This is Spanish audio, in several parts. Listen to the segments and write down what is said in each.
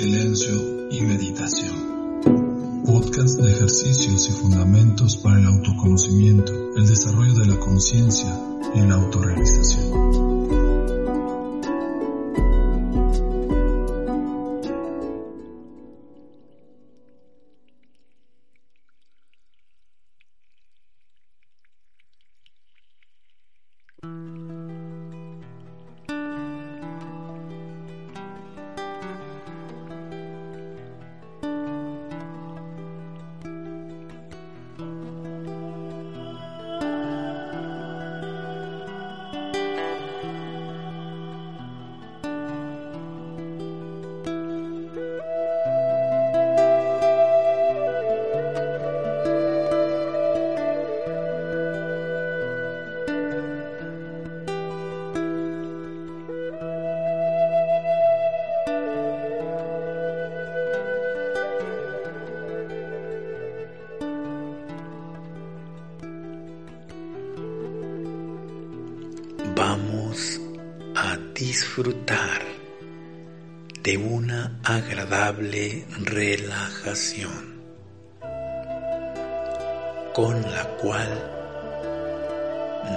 Silencio y meditación. Podcast de ejercicios y fundamentos para el autoconocimiento, el desarrollo de la conciencia y la autorrealización. Vamos a disfrutar de una agradable relajación con la cual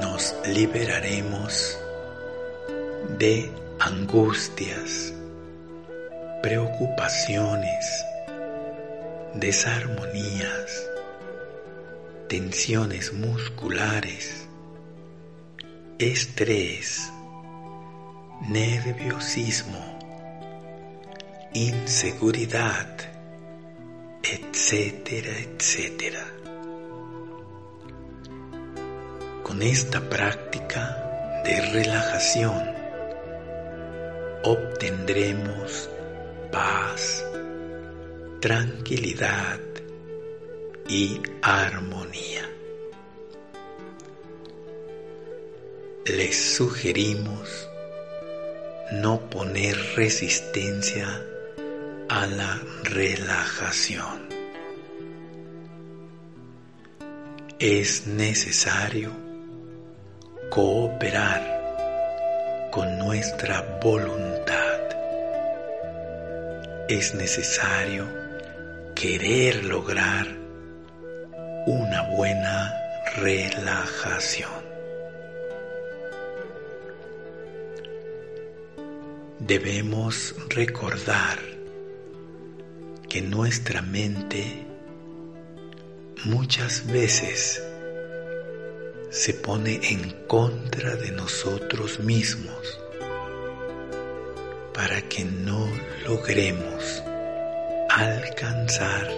nos liberaremos de angustias, preocupaciones, desarmonías, tensiones musculares, estrés, nerviosismo, inseguridad, etcétera, etcétera. Con esta práctica de relajación obtendremos paz, tranquilidad y armonía. Les sugerimos no poner resistencia a la relajación. Es necesario cooperar con nuestra voluntad. Es necesario querer lograr una buena relajación. Debemos recordar que nuestra mente muchas veces se pone en contra de nosotros mismos para que no logremos alcanzar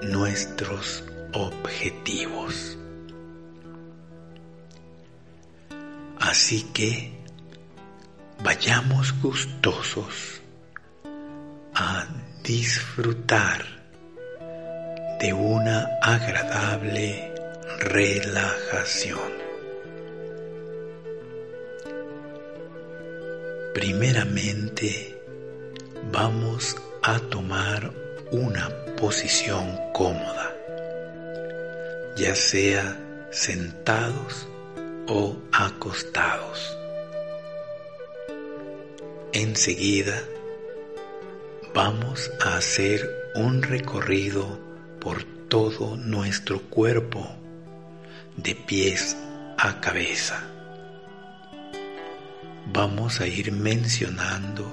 nuestros objetivos. Así que vayamos gustosos a disfrutar de una agradable relajación. Primeramente vamos a tomar una posición cómoda, ya sea sentados o acostados. Enseguida vamos a hacer un recorrido por todo nuestro cuerpo, de pies a cabeza. Vamos a ir mencionando,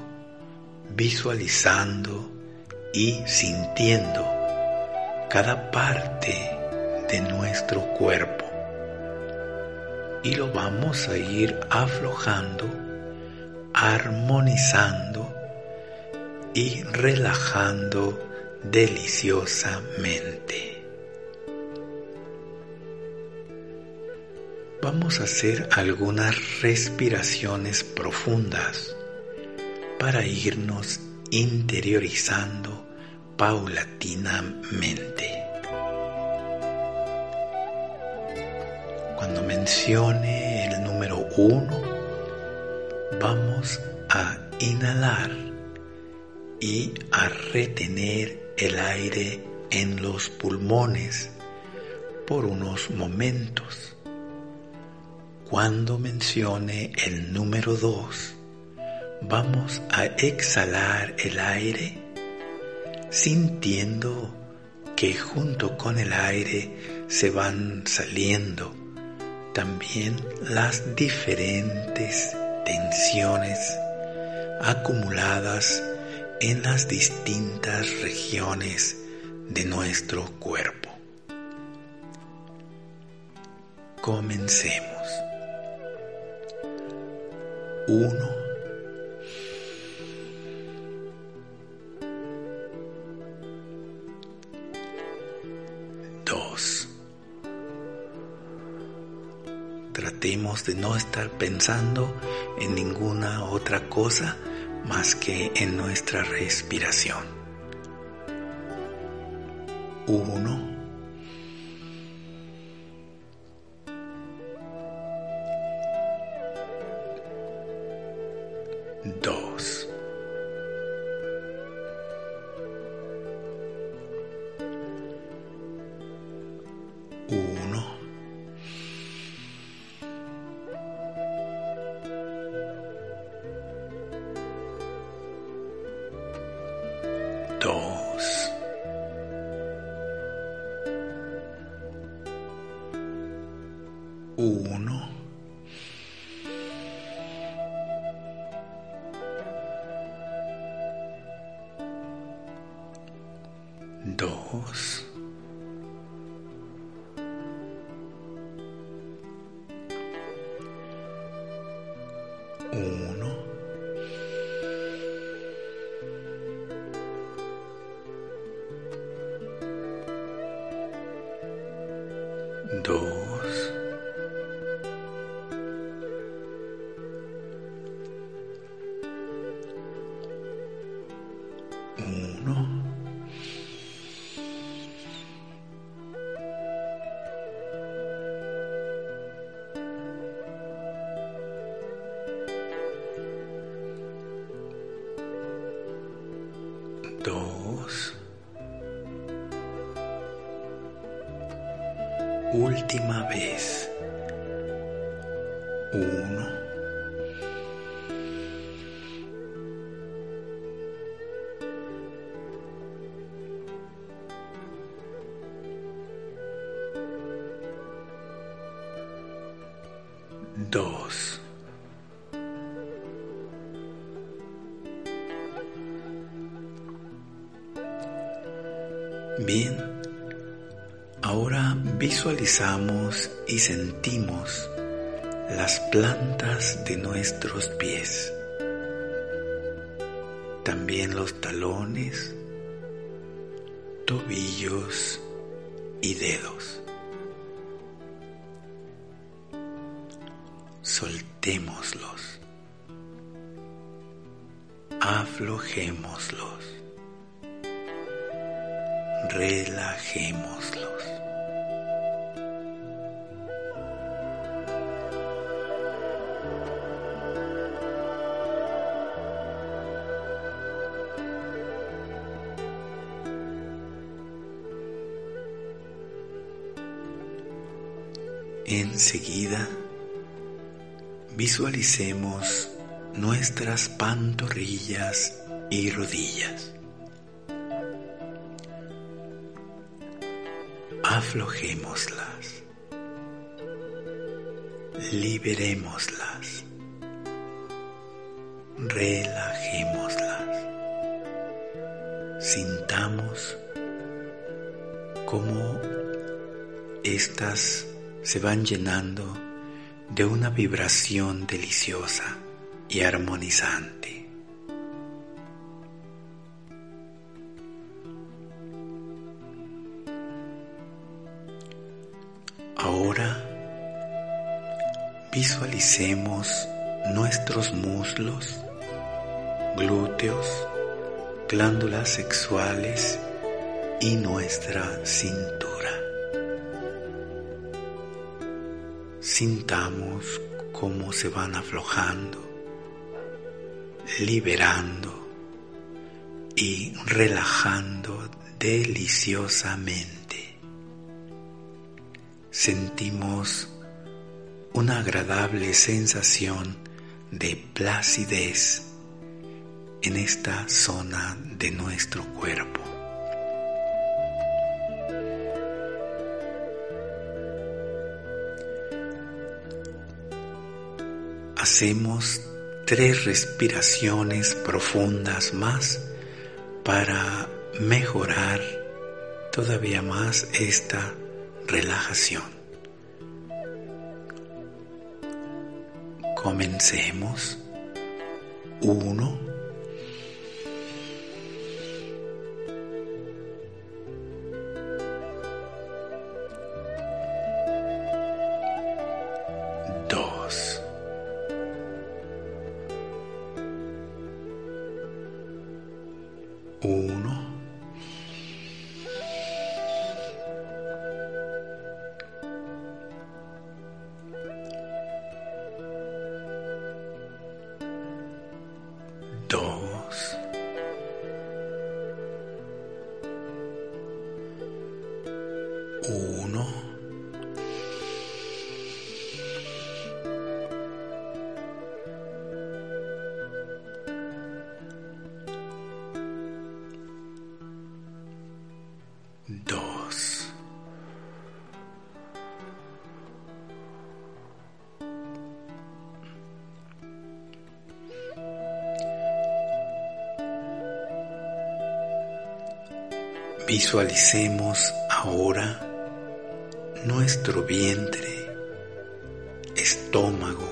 visualizando y sintiendo cada parte de nuestro cuerpo. Y lo vamos a ir aflojando, armonizando y relajando deliciosamente. vamos a hacer algunas respiraciones profundas para irnos interiorizando paulatinamente. Cuando mencione el número uno, vamos a inhalar y a retener el aire en los pulmones por unos momentos. Cuando mencione el número 2, vamos a exhalar el aire sintiendo que junto con el aire se van saliendo también las diferentes tensiones acumuladas en las distintas regiones de nuestro cuerpo. Comencemos. 1. De no estar pensando en ninguna otra cosa más que en nuestra respiración. Uno. Última vez, uno, visualizamos y sentimos las plantas de nuestros pies, también los talones, tobillos y dedos. Soltémoslos, aflojémoslos relajémoslos. Enseguida, visualicemos nuestras pantorrillas y rodillas. aflojémoslas, liberémoslas, relajémoslas, sintamos cómo estas se van llenando de una vibración deliciosa y armonizante. Ahora visualicemos nuestros muslos, glúteos, glándulas sexuales y nuestra cintura. Sintamos cómo se van aflojando, liberando y relajando deliciosamente. Sentimos una agradable sensación de placidez en esta zona de nuestro cuerpo. Hacemos tres respiraciones profundas más para mejorar todavía más esta relajación. Comencemos. Uno. Dos. Visualicemos ahora nuestro vientre, estómago,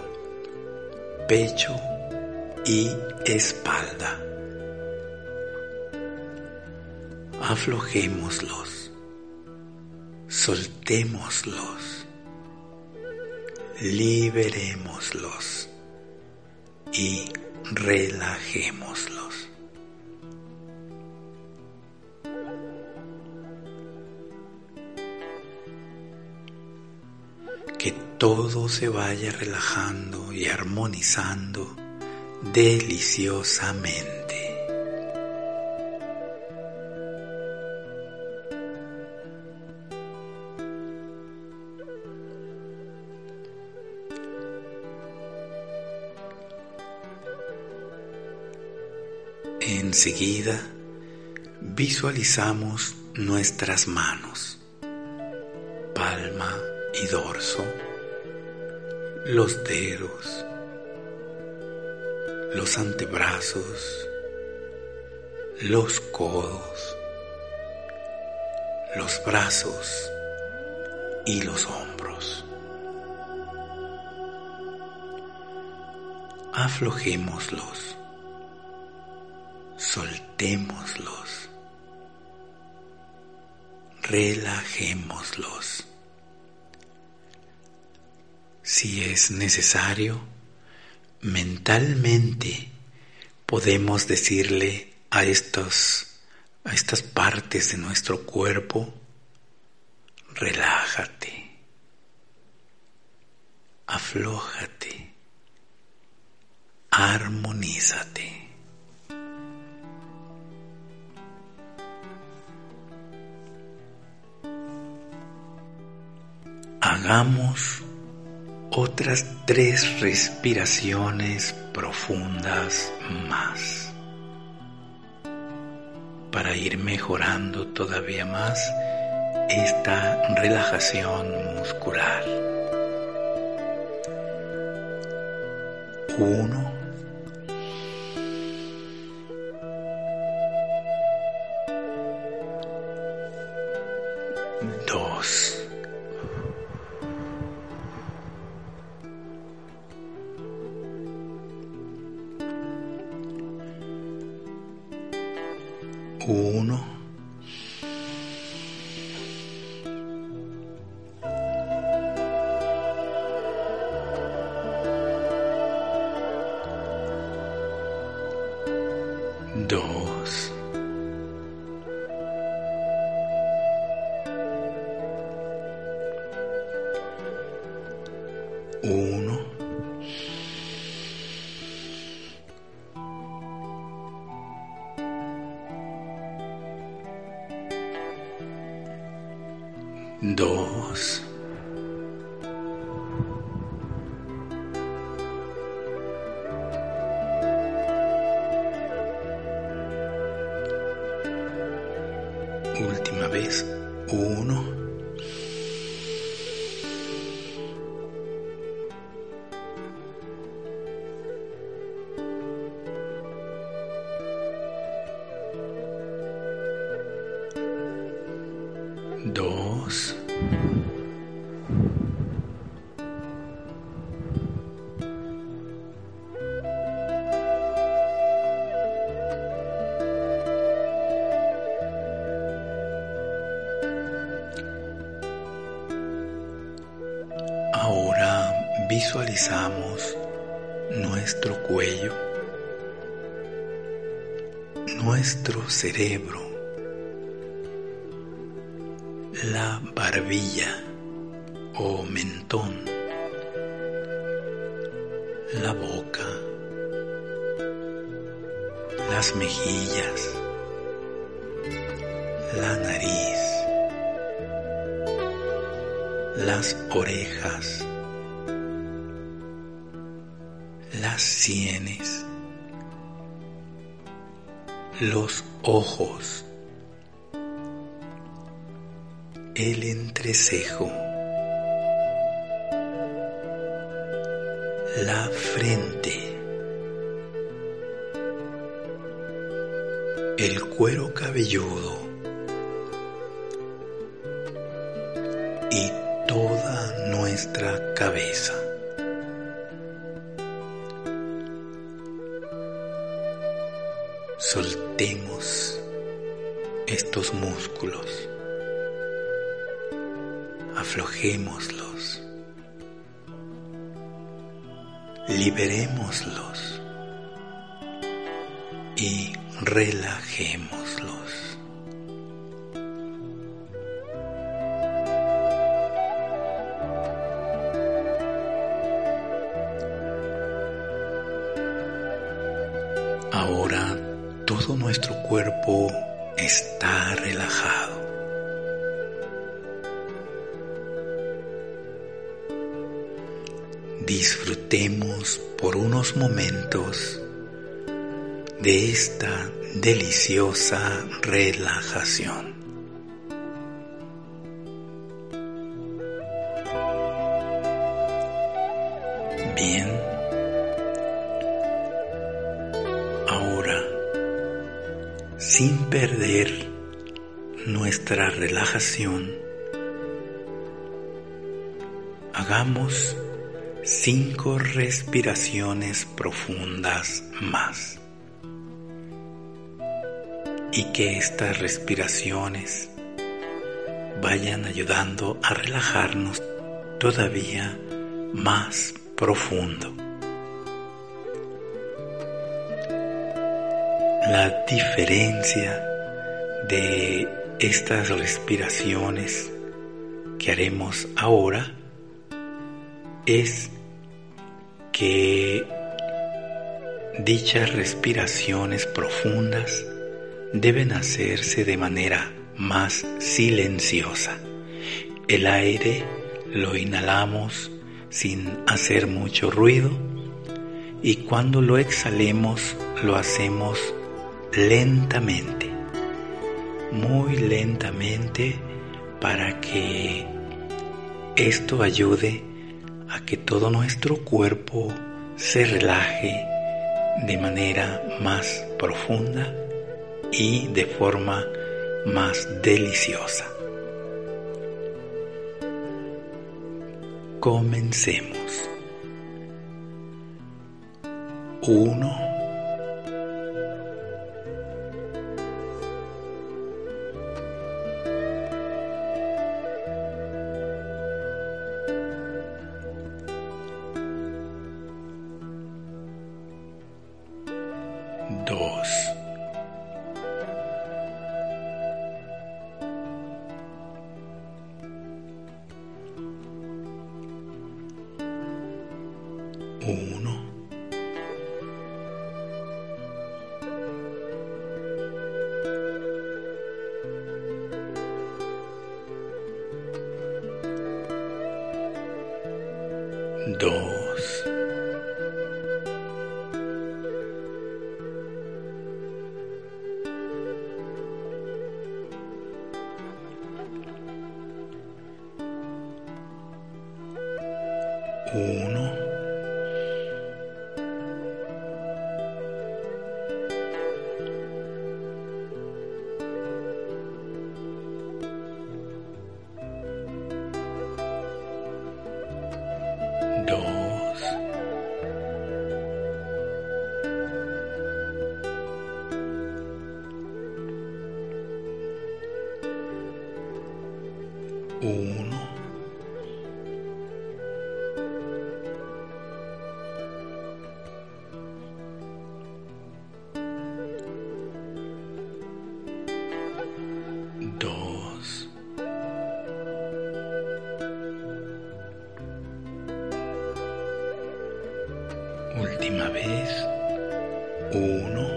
pecho y espalda. Aflojémoslos, soltémoslos, liberémoslos y relajémoslos. Todo se vaya relajando y armonizando deliciosamente. Enseguida visualizamos nuestras manos, palma y dorso, los dedos, los antebrazos, los codos, los brazos y los hombros. Aflojémoslos, soltémoslos, relajémoslos. Si es necesario, mentalmente podemos decirle a estos a estas partes de nuestro cuerpo, relájate, aflójate, armonízate. Hagamos otras tres respiraciones profundas más para ir mejorando todavía más esta relajación muscular. Uno. Dos. Dos, nuestro cuello, nuestro cerebro, la barbilla o mentón, la boca, las mejillas, la nariz, las orejas, las sienes, los ojos, el entrecejo, la frente, el cuero cabelludo y toda nuestra cabeza. Estos músculos, aflojémoslos, liberémoslos. Y relajémoslos. Disfrutemos por unos momentos de esta deliciosa relajación. Bien. Ahora, sin perder nuestra relajación, hagamos cinco respiraciones profundas más. Y que estas respiraciones vayan ayudando a relajarnos todavía más profundo. La diferencia de estas respiraciones que haremos ahora es que dichas respiraciones profundas deben hacerse de manera más silenciosa. El aire lo inhalamos sin hacer mucho ruido y cuando lo exhalemos lo hacemos lentamente, muy lentamente para que esto ayude a que todo nuestro cuerpo se relaje de manera más profunda y de forma más deliciosa. Comencemos. 1 uno, última vez, uno,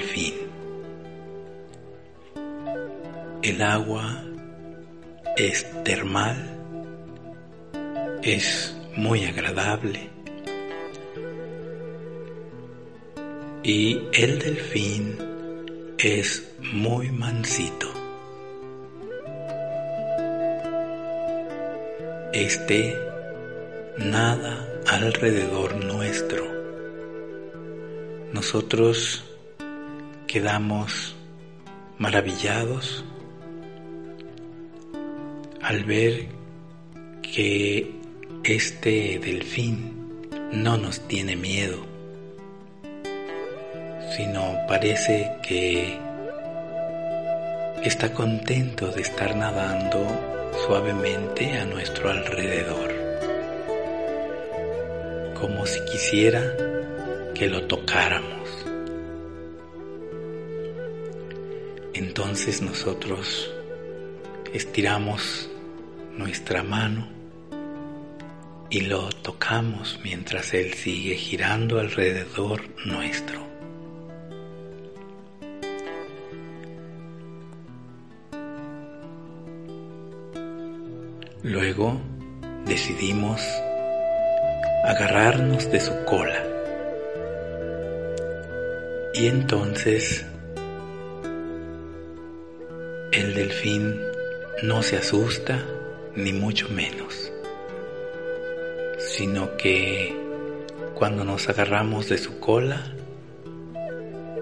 delfín. El agua es termal, es muy agradable y el delfín es muy mansito. Este nada alrededor nuestro. Nosotros quedamos maravillados al ver que este delfín no nos tiene miedo sino parece que está contento de estar nadando suavemente a nuestro alrededor, como si quisiera que lo tocáramos. Entonces nosotros estiramos nuestra mano y lo tocamos mientras él sigue girando alrededor nuestro. Luego decidimos agarrarnos de su cola. Y entonces delfín no se asusta ni mucho menos, sino que cuando nos agarramos de su cola,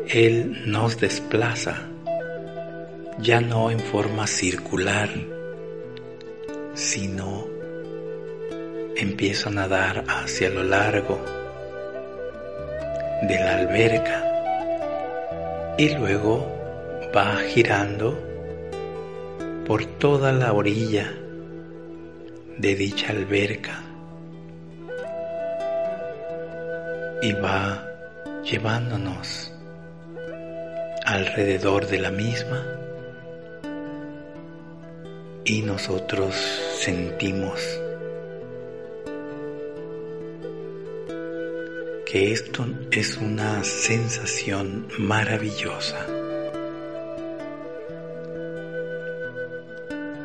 él nos desplaza, ya no en forma circular, sino empiezo a nadar hacia lo largo de la alberca y luego va girando por toda la orilla de dicha alberca y va llevándonos alrededor de la misma y nosotros sentimos que esto es una sensación maravillosa.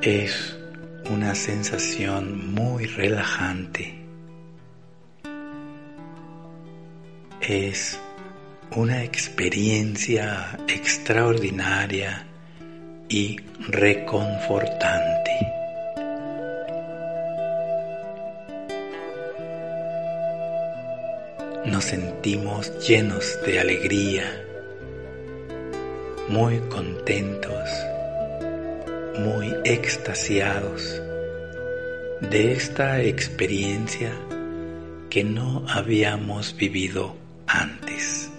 Es una sensación muy relajante. Es una experiencia extraordinaria y reconfortante. Nos sentimos llenos de alegría, muy contentos, muy extasiados de esta experiencia que no habíamos vivido antes.